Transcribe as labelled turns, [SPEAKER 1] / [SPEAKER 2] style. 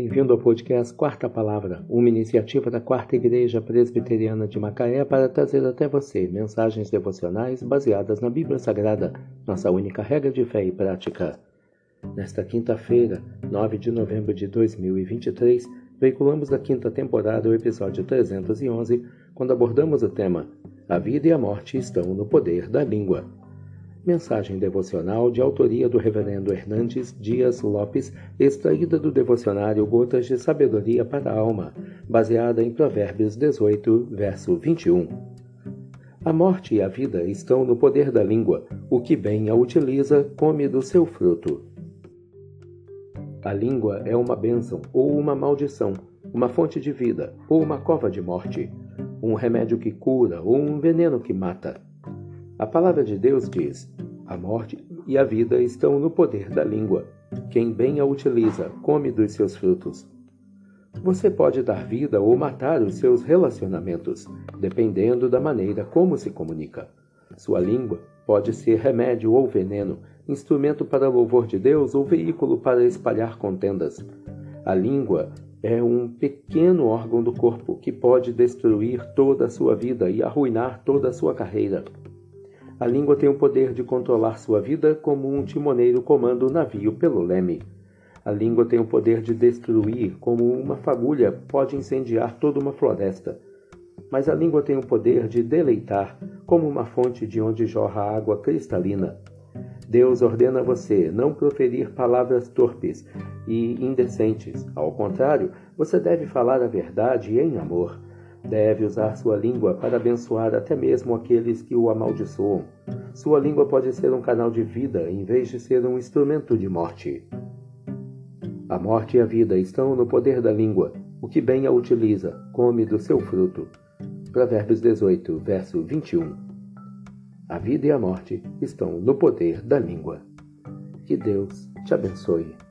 [SPEAKER 1] Bem-vindo ao podcast Quarta Palavra, uma iniciativa da Quarta Igreja Presbiteriana de Macaé para trazer até você mensagens devocionais baseadas na Bíblia Sagrada, nossa única regra de fé e prática. Nesta quinta-feira, 9 de novembro de 2023, veiculamos da quinta temporada o episódio 311, quando abordamos o tema A vida e a morte estão no poder da língua. Mensagem devocional de autoria do Reverendo Hernandes Dias Lopes, extraída do devocionário Gotas de Sabedoria para a Alma, baseada em Provérbios 18, verso 21. A morte e a vida estão no poder da língua. O que bem a utiliza, come do seu fruto. A língua é uma bênção ou uma maldição, uma fonte de vida ou uma cova de morte, um remédio que cura ou um veneno que mata. A palavra de Deus diz: a morte e a vida estão no poder da língua. Quem bem a utiliza, come dos seus frutos. Você pode dar vida ou matar os seus relacionamentos, dependendo da maneira como se comunica. Sua língua pode ser remédio ou veneno, instrumento para louvor de Deus ou veículo para espalhar contendas. A língua é um pequeno órgão do corpo que pode destruir toda a sua vida e arruinar toda a sua carreira. A língua tem o poder de controlar sua vida como um timoneiro comanda o navio pelo leme. A língua tem o poder de destruir, como uma fagulha pode incendiar toda uma floresta. Mas a língua tem o poder de deleitar, como uma fonte de onde jorra água cristalina. Deus ordena você não proferir palavras torpes e indecentes. Ao contrário, você deve falar a verdade em amor. Deve usar sua língua para abençoar até mesmo aqueles que o amaldiçoam. Sua língua pode ser um canal de vida em vez de ser um instrumento de morte. A morte e a vida estão no poder da língua. O que bem a utiliza, come do seu fruto. Provérbios 18, verso 21. A vida e a morte estão no poder da língua. Que Deus te abençoe.